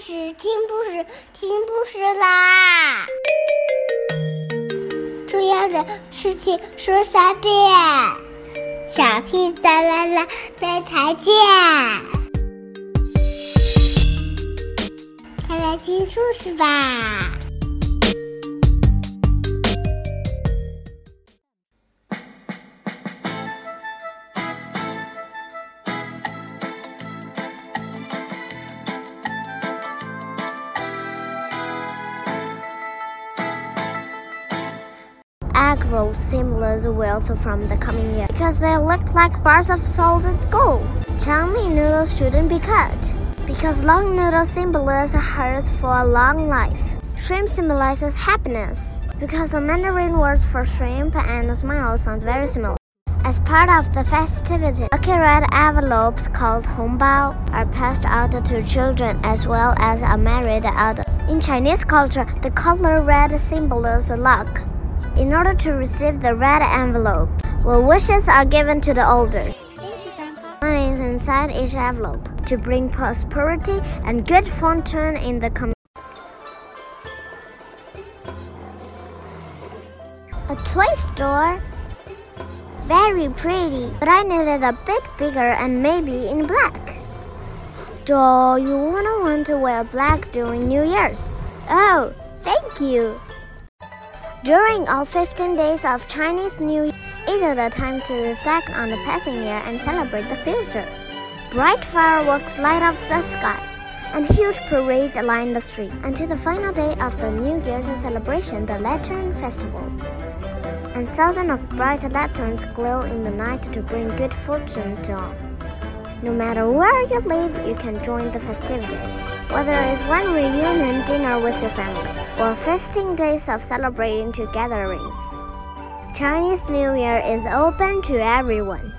事，听故事，听故事啦！重要的事情说三遍，小屁哒啦啦，明天见！快来听故事吧！egg rolls symbolize wealth from the coming year because they look like bars of solid gold. Chow noodles shouldn't be cut because long noodles symbolize health for a long life. Shrimp symbolizes happiness because the Mandarin words for shrimp and smile sound very similar. As part of the festivity, lucky red envelopes called hongbao are passed out to children as well as a married adult. In Chinese culture, the color red symbolizes luck. In order to receive the red envelope, where wishes are given to the older. Money is inside each envelope to bring prosperity and good fortune in the coming. A toy store? Very pretty, but I needed a bit bigger and maybe in black. Do you wanna want to wear black during New Year's? Oh, thank you. During all 15 days of Chinese New Year, it is a time to reflect on the passing year and celebrate the future. Bright fireworks light up the sky, and huge parades line the street until the final day of the New Year's celebration, the Lantern Festival. And thousands of bright lanterns glow in the night to bring good fortune to all. No matter where you live, you can join the festivities. Whether it's one reunion dinner with your family or 15 days of celebrating to gatherings. Chinese New Year is open to everyone.